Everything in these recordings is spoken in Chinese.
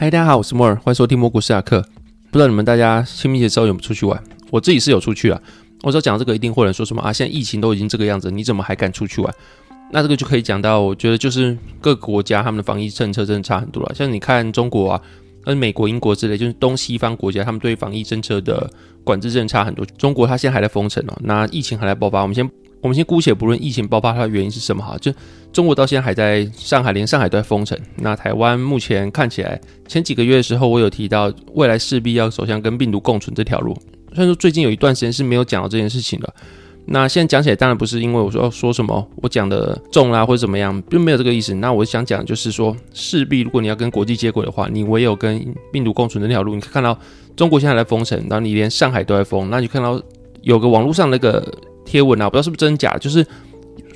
嗨，大家好，我是莫尔，欢迎收听蘑菇斯亚克。不知道你们大家清明节之后有没有出去玩？我自己是有出去啊。我知道讲这个一定会有人说什么啊，现在疫情都已经这个样子，你怎么还敢出去玩？那这个就可以讲到，我觉得就是各个国家他们的防疫政策真的差很多了。像你看中国啊，跟美国、英国之类，就是东西方国家，他们对防疫政策的管制真的差很多。中国它现在还在封城哦，那疫情还在爆发。我们先。我们先姑且不论疫情爆发它的原因是什么哈，就中国到现在还在上海，连上海都在封城。那台湾目前看起来，前几个月的时候，我有提到未来势必要走向跟病毒共存这条路。虽然说最近有一段时间是没有讲到这件事情的，那现在讲起来当然不是因为我说要说什么我讲的重啦或者怎么样，并没有这个意思。那我想讲就是说，势必如果你要跟国际接轨的话，你唯有跟病毒共存这条路。你可以看到中国现在在封城，然后你连上海都在封，那你看到有个网络上那个。贴文啊，不知道是不是真假，就是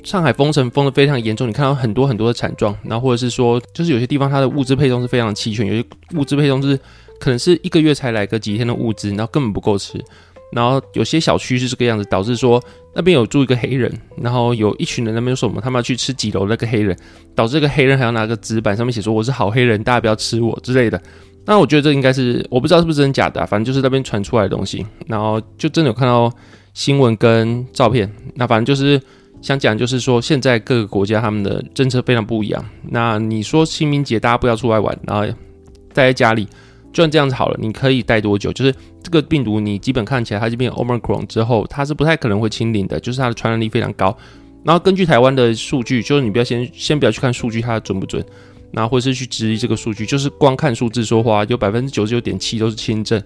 上海封城封的非常严重，你看到很多很多的惨状，然后或者是说，就是有些地方它的物资配送是非常齐全，有些物资配送是可能是一个月才来个几天的物资，然后根本不够吃，然后有些小区是这个样子，导致说那边有住一个黑人，然后有一群人那边说什么，他们要去吃几楼那个黑人，导致这个黑人还要拿个纸板上面写说我是好黑人，大家不要吃我之类的。那我觉得这应该是我不知道是不是真的假的，啊反正就是那边传出来的东西，然后就真的有看到。新闻跟照片，那反正就是想讲，就是说现在各个国家他们的政策非常不一样。那你说清明节大家不要出来玩，然后待在家里，就算这样子好了，你可以待多久？就是这个病毒，你基本看起来它这边 Omicron 之后，它是不太可能会清零的，就是它的传染力非常高。然后根据台湾的数据，就是你不要先先不要去看数据它准不准，然后或是去质疑这个数据，就是光看数字说话，有百分之九十九点七都是轻症。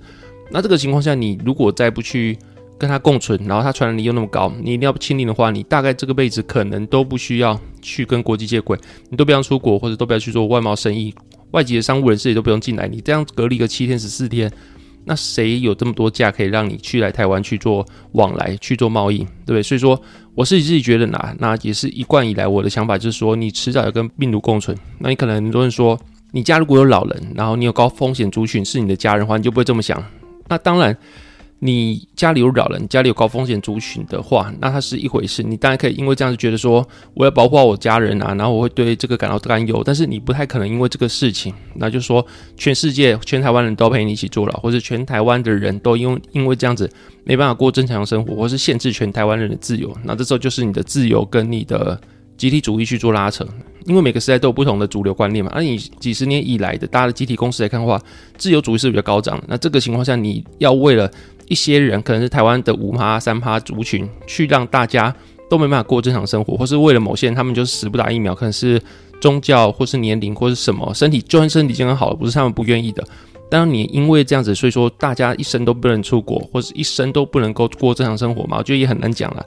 那这个情况下，你如果再不去跟它共存，然后它传染力又那么高，你一定要清零的话，你大概这个辈子可能都不需要去跟国际接轨，你都不要出国，或者都不要去做外贸生意，外籍的商务人士也都不用进来，你这样隔离个七天十四天，那谁有这么多假可以让你去来台湾去做往来去做贸易，对不对？所以说，我是自己觉得呢，那也是一贯以来我的想法，就是说你迟早要跟病毒共存。那你可能很多人说，你家如果有老人，然后你有高风险族群是你的家人的话，你就不会这么想。那当然。你家里有老人，家里有高风险族群的话，那它是一回事。你当然可以因为这样子觉得说，我要保护好我家人啊，然后我会对这个感到担忧。但是你不太可能因为这个事情，那就说全世界全台湾人都陪你一起坐牢，或者全台湾的人都因为因为这样子没办法过正常生活，或是限制全台湾人的自由。那这时候就是你的自由跟你的集体主义去做拉扯。因为每个时代都有不同的主流观念嘛。而你几十年以来的大家的集体共识来看的话，自由主义是比较高涨的。那这个情况下，你要为了一些人可能是台湾的五趴三趴族群，去让大家都没办法过正常生活，或是为了某些人，他们就是死不打疫苗，可能是宗教或是年龄或是什么身体，就算身体健康好了，不是他们不愿意的。当你因为这样子，所以说大家一生都不能出国，或者一生都不能够过正常生活嘛，我觉得也很难讲了。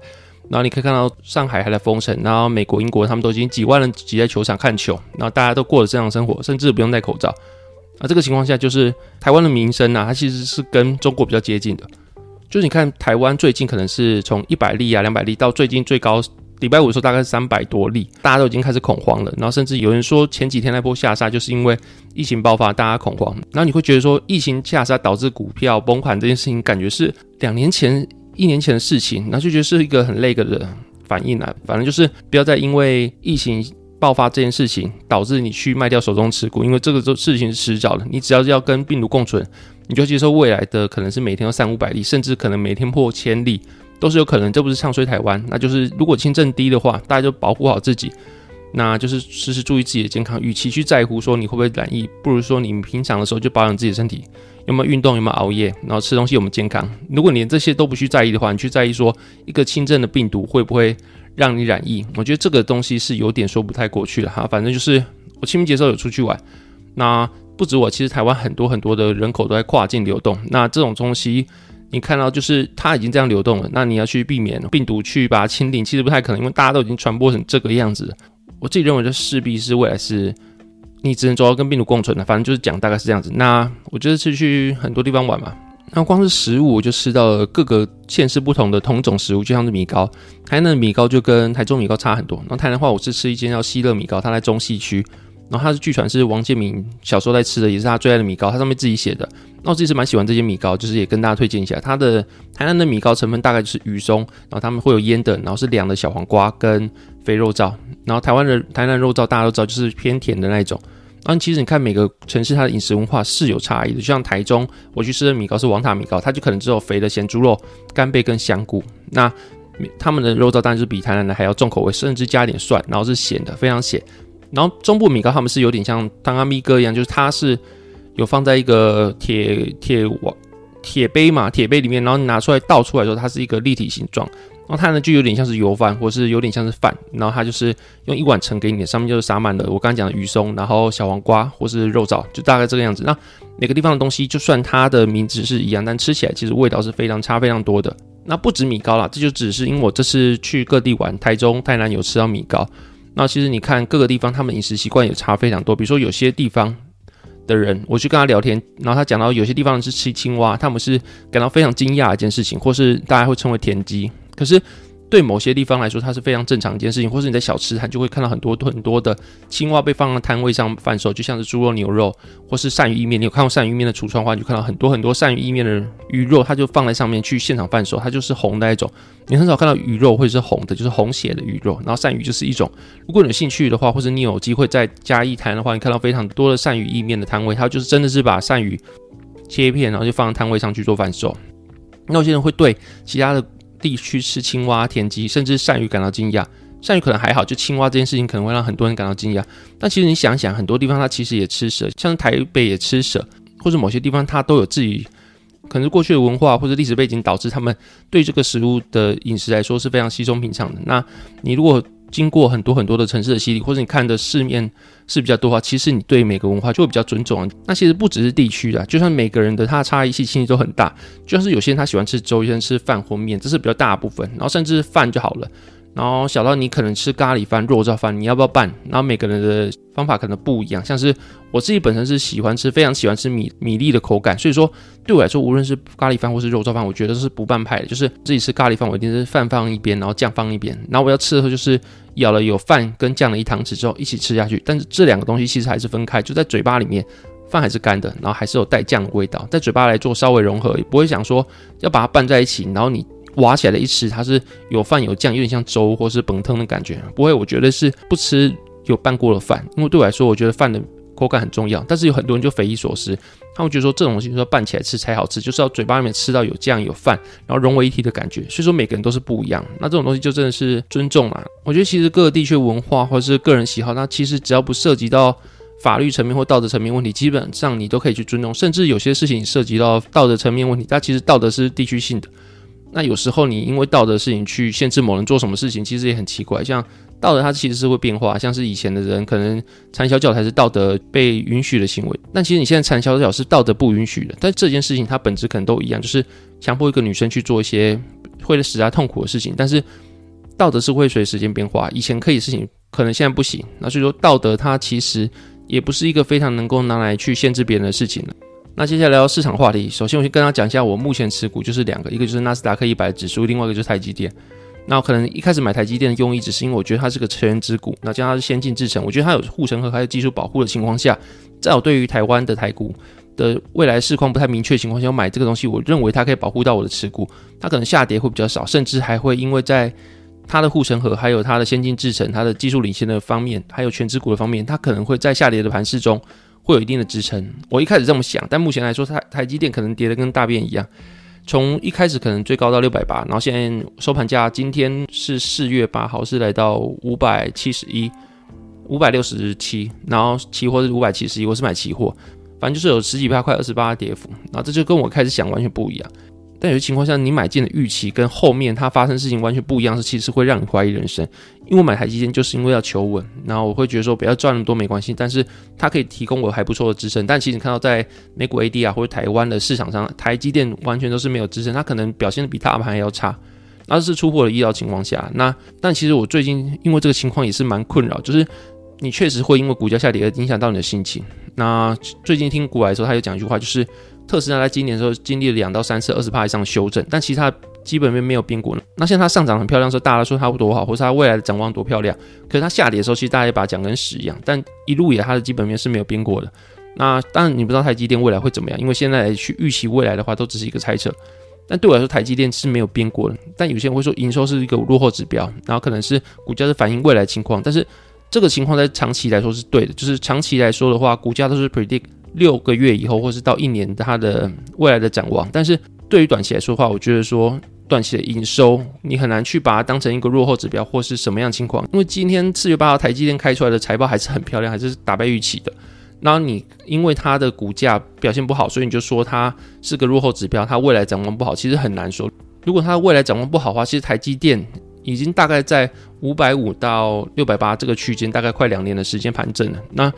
然后你可以看到上海还在封城，然后美国、英国他们都已经几万人挤在球场看球，然后大家都过了正常生活，甚至不用戴口罩。那这个情况下，就是台湾的民生啊，它其实是跟中国比较接近的。就是你看台湾最近可能是从一百例啊、两百例到最近最高礼拜五的时候大概是三百多例，大家都已经开始恐慌了。然后甚至有人说前几天那波下杀就是因为疫情爆发，大家恐慌。然后你会觉得说疫情下杀导致股票崩盘这件事情，感觉是两年前、一年前的事情，然后就觉得是一个很累个的反应啊。反正就是不要再因为疫情。爆发这件事情导致你去卖掉手中持股，因为这个这事情是迟早的。你只要要跟病毒共存，你就接受未来的可能是每天要三五百例，甚至可能每天破千例都是有可能。这不是唱衰台湾，那就是如果轻症低的话，大家就保护好自己，那就是时时注意自己的健康。与其去在乎说你会不会染疫，不如说你平常的时候就保养自己的身体，有没有运动，有没有熬夜，然后吃东西有没有健康。如果连这些都不去在意的话，你去在意说一个轻症的病毒会不会？让你染疫，我觉得这个东西是有点说不太过去了哈。反正就是我清明节时候有出去玩，那不止我，其实台湾很多很多的人口都在跨境流动。那这种东西你看到就是它已经这样流动了，那你要去避免病毒去把它清零，其实不太可能，因为大家都已经传播成这个样子。我自己认为这势必是未来是你只能做到跟病毒共存的。反正就是讲大概是这样子。那我觉得是去很多地方玩嘛。那光是食物，我就吃到了各个县市不同的同种食物，就像是米糕，台南的米糕就跟台中米糕差很多。然后台南的话，我是吃一间叫西乐米糕，它在中西区。然后它是据传是王建民小时候在吃的，也是他最爱的米糕，它上面自己写的。那我自己是蛮喜欢这些米糕，就是也跟大家推荐一下。它的台南的米糕成分大概就是鱼松，然后他们会有腌的，然后是凉的小黄瓜跟肥肉燥。然后台湾的台南肉燥大家都知道，就是偏甜的那一种。那其实你看每个城市它的饮食文化是有差异的，就像台中我去吃的米糕是王塔米糕，它就可能只有肥的咸猪肉、干贝跟香菇。那他们的肉燥当然是比台南的还要重口味，甚至加一点蒜，然后是咸的，非常咸。然后中部米糕他们是有点像当阿咪哥一样，就是它是有放在一个铁铁网铁杯嘛，铁杯里面，然后你拿出来倒出来的时候，它是一个立体形状。然后它呢就有点像是油饭，或是有点像是饭，然后它就是用一碗盛给你，上面就是撒满了我刚刚讲的鱼松，然后小黄瓜或是肉燥，就大概这个样子。那每个地方的东西，就算它的名字是一样，但吃起来其实味道是非常差非常多的。那不止米糕啦，这就只是因为我这次去各地玩，台中、台南有吃到米糕。那其实你看各个地方他们饮食习惯也差非常多，比如说有些地方的人，我去跟他聊天，然后他讲到有些地方是吃青蛙，他们是感到非常惊讶一件事情，或是大家会称为田鸡。可是对某些地方来说，它是非常正常一件事情，或是你在小吃摊就会看到很多很多的青蛙被放在摊位上贩售，就像是猪肉、牛肉，或是鳝鱼意面。你有看过鳝鱼意面的橱窗的话，你就看到很多很多鳝鱼意面的鱼肉，它就放在上面去现场贩售，它就是红的那种。你很少看到鱼肉会是红的，就是红血的鱼肉。然后鳝鱼就是一种，如果你有兴趣的话，或者你有机会在嘉义摊的话，你看到非常多的鳝鱼意面的摊位，它就是真的是把鳝鱼切片，然后就放在摊位上去做贩售。那有些人会对其他的。地区吃青蛙、田鸡，甚至鳝鱼感到惊讶。鳝鱼可能还好，就青蛙这件事情可能会让很多人感到惊讶。但其实你想想，很多地方它其实也吃蛇，像台北也吃蛇，或者某些地方它都有自己可能过去的文化或者历史背景导致他们对这个食物的饮食来说是非常稀松平常的。那你如果经过很多很多的城市的洗礼，或者你看的世面是比较多的话，其实你对每个文化就会比较尊重。那其实不只是地区的，就算每个人的他的差异性其实都很大。就像是有些人他喜欢吃粥，有些人吃饭或面，这是比较大部分。然后甚至饭就好了。然后小到你可能吃咖喱饭、肉燥饭，你要不要拌？然后每个人的方法可能不一样。像是我自己本身是喜欢吃，非常喜欢吃米米粒的口感，所以说对我来说，无论是咖喱饭或是肉燥饭，我觉得是不拌派的。就是自己吃咖喱饭，我一定是饭放一边，然后酱放一边。然后我要吃的时候，就是咬了有饭跟酱的一汤匙之后一起吃下去。但是这两个东西其实还是分开，就在嘴巴里面，饭还是干的，然后还是有带酱的味道，在嘴巴来做稍微融合，也不会想说要把它拌在一起，然后你。挖起来的一吃，它是有饭有酱，有点像粥或是本汤的感觉。不会，我觉得是不吃有拌过的饭，因为对我来说，我觉得饭的口感很重要。但是有很多人就匪夷所思，他们觉得说这种东西说拌起来吃才好吃，就是要嘴巴里面吃到有酱有饭，然后融为一体的感觉。所以说每个人都是不一样。那这种东西就真的是尊重嘛？我觉得其实各个地区文化或者是个人喜好，那其实只要不涉及到法律层面或道德层面问题，基本上你都可以去尊重。甚至有些事情涉及到道德层面问题，它其实道德是地区性的。那有时候你因为道德事情去限制某人做什么事情，其实也很奇怪。像道德它其实是会变化，像是以前的人可能缠小脚才是道德被允许的行为，但其实你现在缠小脚是道德不允许的。但这件事情它本质可能都一样，就是强迫一个女生去做一些会使她痛苦的事情。但是道德是会随时间变化，以前可以的事情可能现在不行。那所以说道德它其实也不是一个非常能够拿来去限制别人的事情了。那接下来聊市场话题。首先，我先跟大家讲一下我目前持股就是两个，一个就是纳斯达克一百指数，另外一个就是台积电。那我可能一开始买台积电的用意，只是因为我觉得它是个成人之股，那加上它是先进制程，我觉得它有护城河还有技术保护的情况下，在我对于台湾的台股的未来市况不太明确的情况下，我买这个东西，我认为它可以保护到我的持股，它可能下跌会比较少，甚至还会因为在它的护城河还有它的先进制程、它的技术领先的方面，还有全职股的方面，它可能会在下跌的盘势中。会有一定的支撑，我一开始这么想，但目前来说，台台积电可能跌的跟大便一样。从一开始可能最高到六百八，然后现在收盘价今天是四月八号，是来到五百七十一、五百六十七，然后期货是五百七十一，我是买期货，反正就是有十几八块二十八跌幅，然后这就跟我开始想完全不一样。但有些情况下，你买进的预期跟后面它发生事情完全不一样，是其实会让你怀疑人生。因为我买台积电就是因为要求稳，然后我会觉得说不要赚那么多没关系，但是它可以提供我还不错的支撑。但其实你看到在美股 AD 啊或者台湾的市场上，台积电完全都是没有支撑，它可能表现的比大盘还要差，那是出乎了意料情况下。那但其实我最近因为这个情况也是蛮困扰，就是你确实会因为股价下跌而影响到你的心情。那最近听股来的时候，他有讲一句话，就是。特斯拉在今年的时候经历了两到三次二十帕以上的修正，但其他基本面没有变过。那现在它上涨很漂亮的时候，大家说它多好，或是它未来的展望多漂亮。可是它下跌的时候，其实大家也把它讲跟屎一样。但一路以来它的基本面是没有变过的。那当然你不知道台积电未来会怎么样，因为现在去预期未来的话，都只是一个猜测。但对我来说，台积电是没有变过的。但有些人会说营收是一个落后指标，然后可能是股价是反映未来情况，但是。这个情况在长期来说是对的，就是长期来说的话，股价都是 predict 六个月以后或是到一年它的未来的展望。但是对于短期来说的话，我觉得说短期的营收你很难去把它当成一个落后指标或是什么样情况，因为今天四月八号台积电开出来的财报还是很漂亮，还是打败预期的。然后你因为它的股价表现不好，所以你就说它是个落后指标，它未来展望不好，其实很难说。如果它未来展望不好的话，其实台积电。已经大概在五百五到六百八这个区间，大概快两年的时间盘整了。那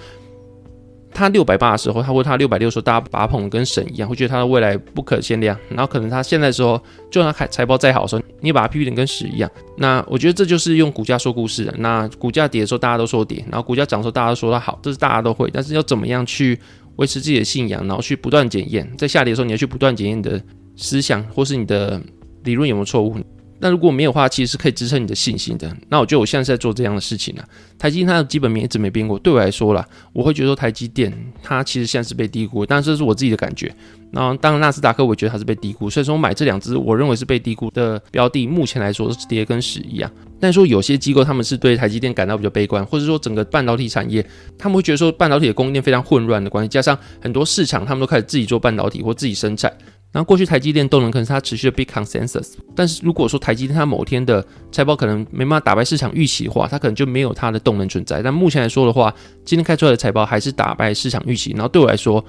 它六百八的时候，它或它六百六时候，大家把它捧跟神一样，会觉得它的未来不可限量。然后可能它现在的时候，就算它财报再好的时候，你也把它批评跟屎一样。那我觉得这就是用股价说故事的。那股价跌的时候，大家都说跌；然后股价涨的时候，大家都说它好，这是大家都会。但是要怎么样去维持自己的信仰，然后去不断检验，在下跌的时候，你要去不断检验你的思想或是你的理论有没有错误。那如果没有的话，其实是可以支撑你的信心的。那我觉得我现在是在做这样的事情了。台积电它的基本面一直没变过，对我来说啦，我会觉得说台积电它其实现在是被低估，但这是我自己的感觉。那当然纳斯达克我觉得它是被低估，所以说我买这两只我认为是被低估的标的，目前来说是跌跟屎一样。但是说有些机构他们是对台积电感到比较悲观，或者说整个半导体产业，他们会觉得说半导体的供应链非常混乱的关系，加上很多市场他们都开始自己做半导体或自己生产。然后过去台积电动能可能是它持续的 big consensus，但是如果说台积电它某天的财报可能没办法打败市场预期的话，它可能就没有它的动能存在。但目前来说的话，今天开出来的财报还是打败市场预期。然后对我来说，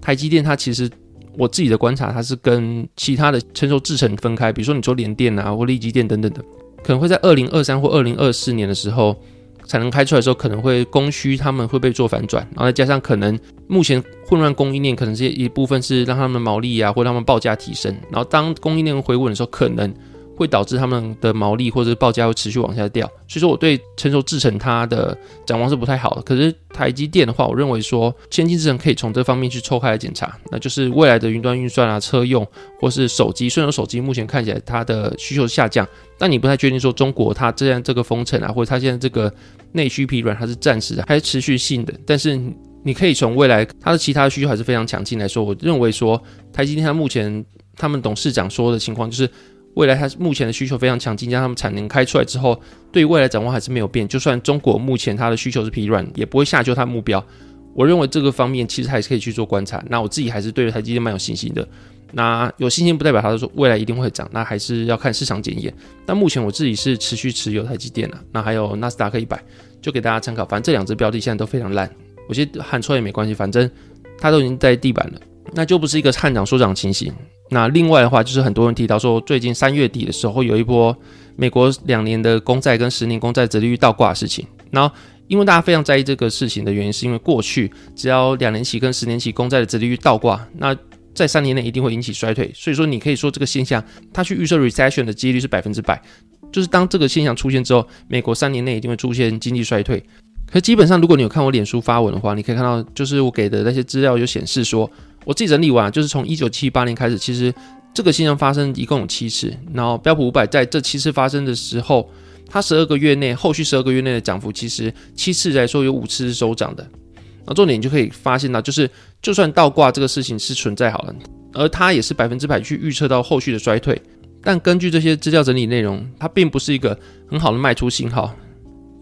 台积电它其实我自己的观察，它是跟其他的成熟制程分开，比如说你说联电啊或立积电等等的，可能会在二零二三或二零二四年的时候。产能开出来的时候，可能会供需他们会被做反转，然后再加上可能目前混乱供应链，可能是一部分是让他们毛利啊或他们报价提升，然后当供应链回稳的时候，可能。会导致他们的毛利或者报价会持续往下掉，所以说我对成熟制程它的展望是不太好的。可是台积电的话，我认为说先进制程可以从这方面去抽开来检查，那就是未来的云端运算啊、车用或是手机，虽然手机目前看起来它的需求下降，但你不太确定说中国它这样这个封城啊，或者它现在这个内需疲软，它是暂时的还是持续性的？但是你可以从未来它的其他需求还是非常强劲来说，我认为说台积电它目前他们董事长说的情况就是。未来它目前的需求非常强劲，加上他们产能开出来之后，对于未来展望还是没有变。就算中国目前它的需求是疲软，也不会下修它目标。我认为这个方面其实还是可以去做观察。那我自己还是对台积电蛮有信心的。那有信心不代表它说未来一定会涨，那还是要看市场检验。但目前我自己是持续持有台积电的。那还有纳斯达克一百，就给大家参考。反正这两只标的现在都非常烂，我觉得喊出来也没关系，反正它都已经在地板了，那就不是一个看涨说涨情形。那另外的话，就是很多人提到说，最近三月底的时候，有一波美国两年的公债跟十年公债折利率倒挂的事情。然后，因为大家非常在意这个事情的原因，是因为过去只要两年期跟十年期公债的折利率倒挂，那在三年内一定会引起衰退。所以说，你可以说这个现象，它去预测 recession 的几率是百分之百。就是当这个现象出现之后，美国三年内一定会出现经济衰退。可基本上，如果你有看我脸书发文的话，你可以看到，就是我给的那些资料有显示说。我自己整理完，就是从一九七八年开始，其实这个现象发生一共有七次。然后标普五百在这七次发生的时候，它十二个月内，后续十二个月内的涨幅，其实七次来说有五次是收涨的。那重点你就可以发现到，就是就算倒挂这个事情是存在好了，而它也是百分之百去预测到后续的衰退。但根据这些资料整理内容，它并不是一个很好的卖出信号。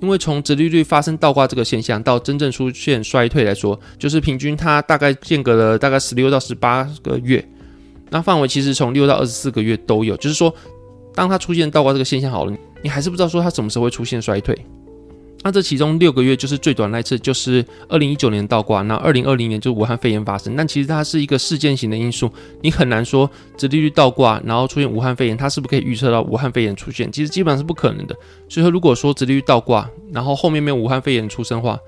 因为从直利率发生倒挂这个现象到真正出现衰退来说，就是平均它大概间隔了大概十六到十八个月，那范围其实从六到二十四个月都有。就是说，当它出现倒挂这个现象好了，你还是不知道说它什么时候会出现衰退。那这其中六个月就是最短那一次，就是二零一九年倒挂，那二零二零年就是武汉肺炎发生。但其实它是一个事件型的因素，你很难说殖利率倒挂，然后出现武汉肺炎，它是不是可以预测到武汉肺炎出现？其实基本上是不可能的。所以说，如果说殖利率倒挂，然后后面没有武汉肺炎出生的话，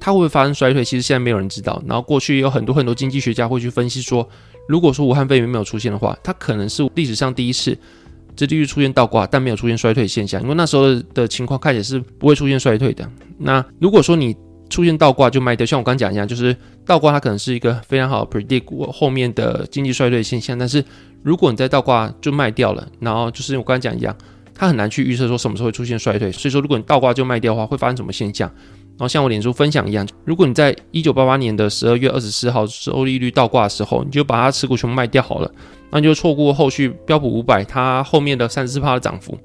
它会不会发生衰退？其实现在没有人知道。然后过去也有很多很多经济学家会去分析说，如果说武汉肺炎没有出现的话，它可能是历史上第一次。这利率出现倒挂，但没有出现衰退现象，因为那时候的情况看起来是不会出现衰退的。那如果说你出现倒挂就卖掉，像我刚讲一样，就是倒挂它可能是一个非常好的 predict 我后面的经济衰退现象。但是如果你在倒挂就卖掉了，然后就是我刚才讲一样，它很难去预测说什么时候会出现衰退。所以说，如果你倒挂就卖掉的话，会发生什么现象？然后像我脸书分享一样，如果你在一九八八年的十二月二十四号收利率倒挂的时候，你就把它持股全部卖掉好了。那你就错过后续标普五百它后面的三十四趴的涨幅，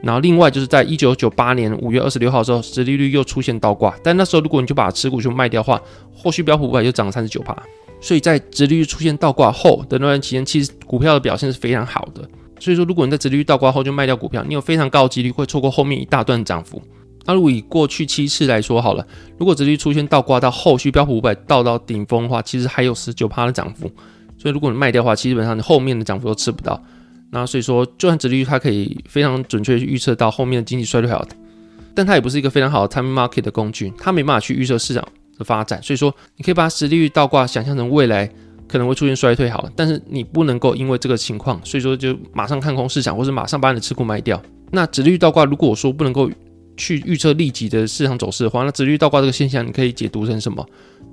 然后另外就是在一九九八年五月二十六号的时候，殖利率又出现倒挂，但那时候如果你就把持股全部卖掉的话，后续标普五百就涨了三十九趴。所以在殖利率出现倒挂后的那段期间，其实股票的表现是非常好的。所以说，如果你在殖利率倒挂后就卖掉股票，你有非常高的几率会错过后面一大段涨幅。那如果以过去七次来说好了，如果殖利率出现倒挂到后续标普五百到到顶峰的话，其实还有十九趴的涨幅。所以如果你卖掉的话，基本上你后面的涨幅都吃不到。那所以说，就算殖利率它可以非常准确去预测到后面的经济衰退好，但它也不是一个非常好的 time market 的工具，它没办法去预测市场的发展。所以说，你可以把殖利率倒挂想象成未来可能会出现衰退好了，但是你不能够因为这个情况，所以说就马上看空市场，或者马上把你的持股卖掉。那殖利率倒挂，如果我说不能够去预测立即的市场走势的话，那直率倒挂这个现象，你可以解读成什么？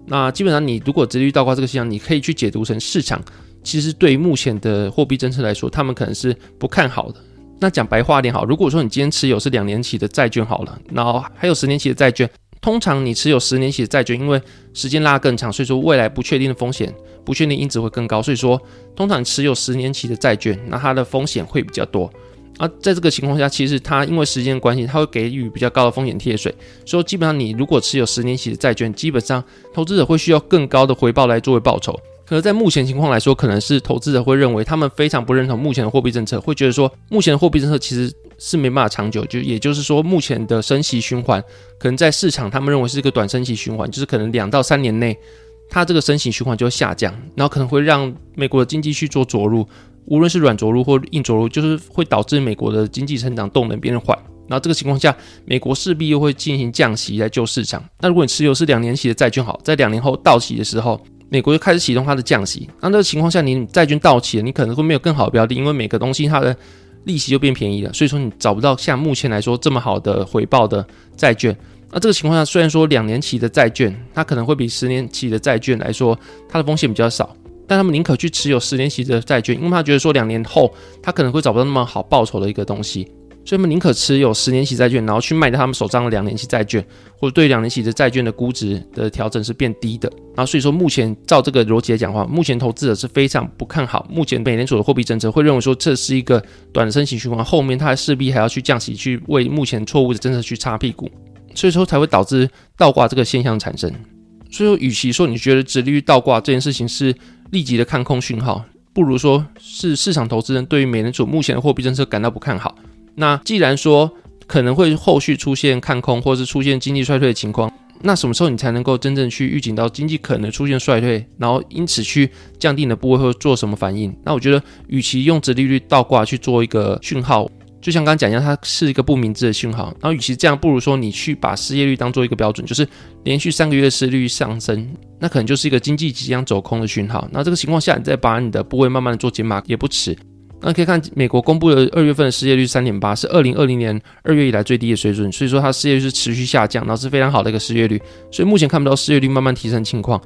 那基本上你如果直率倒挂这个现象，你可以去解读成市场。其实对于目前的货币政策来说，他们可能是不看好的。那讲白话点好，如果说你今天持有是两年期的债券好了，然后还有十年期的债券，通常你持有十年期的债券，因为时间拉更长，所以说未来不确定的风险、不确定因子会更高，所以说通常持有十年期的债券，那它的风险会比较多。而在这个情况下，其实它因为时间关系，它会给予比较高的风险贴水，所以基本上你如果持有十年期的债券，基本上投资者会需要更高的回报来作为报酬。可是，在目前情况来说，可能是投资者会认为他们非常不认同目前的货币政策，会觉得说目前的货币政策其实是没办法长久。就也就是说，目前的升息循环可能在市场他们认为是一个短升息循环，就是可能两到三年内，它这个升息循环就会下降，然后可能会让美国的经济去做着陆，无论是软着陆或硬着陆，就是会导致美国的经济成长动能变缓。然后这个情况下，美国势必又会进行降息来救市场。那如果你持有是两年期的债券，好，在两年后到期的时候。美国就开始启动它的降息，那这个情况下，你债券到期了，你可能会没有更好的标的，因为每个东西它的利息就变便宜了，所以说你找不到像目前来说这么好的回报的债券。那这个情况下，虽然说两年期的债券它可能会比十年期的债券来说它的风险比较少，但他们宁可去持有十年期的债券，因为他觉得说两年后他可能会找不到那么好报酬的一个东西。所以，他们宁可持有十年期债券，然后去卖掉他们手上的两年期债券，或者对两年期的债券的估值的调整是变低的。然后，所以说目前照这个逻辑来讲的话，目前投资者是非常不看好目前美联储的货币政策，会认为说这是一个短的升息循环，后面它势必还要去降息，去为目前错误的政策去擦屁股，所以说才会导致倒挂这个现象产生。所以说，与其说你觉得殖利率倒挂这件事情是立即的看空讯号，不如说是市场投资人对于美联储目前的货币政策感到不看好。那既然说可能会后续出现看空，或是出现经济衰退的情况，那什么时候你才能够真正去预警到经济可能出现衰退，然后因此去降低你的部位或做什么反应？那我觉得，与其用直利率倒挂去做一个讯号，就像刚刚讲一样，它是一个不明智的讯号。然后，与其这样，不如说你去把失业率当做一个标准，就是连续三个月失业率上升，那可能就是一个经济即将走空的讯号。那这个情况下，你再把你的部位慢慢的做减码也不迟。那可以看美国公布的二月份的失业率三点八，是二零二零年二月以来最低的水准，所以说它失业率是持续下降，然后是非常好的一个失业率，所以目前看不到失业率慢慢提升情况。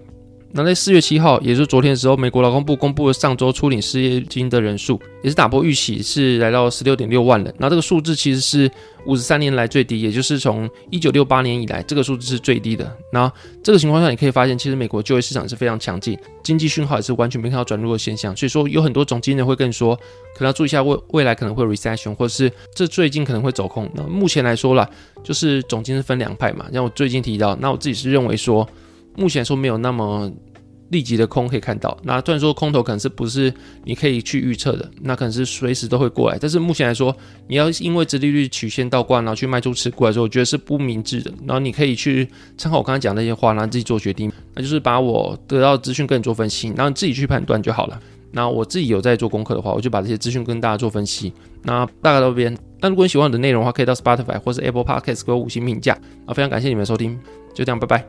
那在四月七号，也就是昨天的时候，美国劳工部公布了上周初领失业金的人数，也是打破预期，是来到十六点六万人。那这个数字其实是五十三年来最低，也就是从一九六八年以来，这个数字是最低的。那这个情况下，你可以发现，其实美国就业市场是非常强劲，经济讯号也是完全没看到转弱的现象。所以说，有很多总经理会跟你说，可能要注意一下未未来可能会 recession，或者是这最近可能会走空。那目前来说啦，就是总经是分两派嘛。像我最近提到，那我自己是认为说。目前说没有那么立即的空可以看到，那虽然说空头可能是不是你可以去预测的，那可能是随时都会过来。但是目前来说，你要因为殖利率曲线倒挂，然后去卖出持股来说，我觉得是不明智的。然后你可以去参考我刚才讲那些话，然后自己做决定。那就是把我得到资讯跟你做分析，然后你自己去判断就好了。那我自己有在做功课的话，我就把这些资讯跟大家做分析。那大概到这边。那如果你喜欢我的内容的话，可以到 Spotify 或是 Apple Podcast 给我五星评价。啊，非常感谢你们的收听，就这样，拜拜。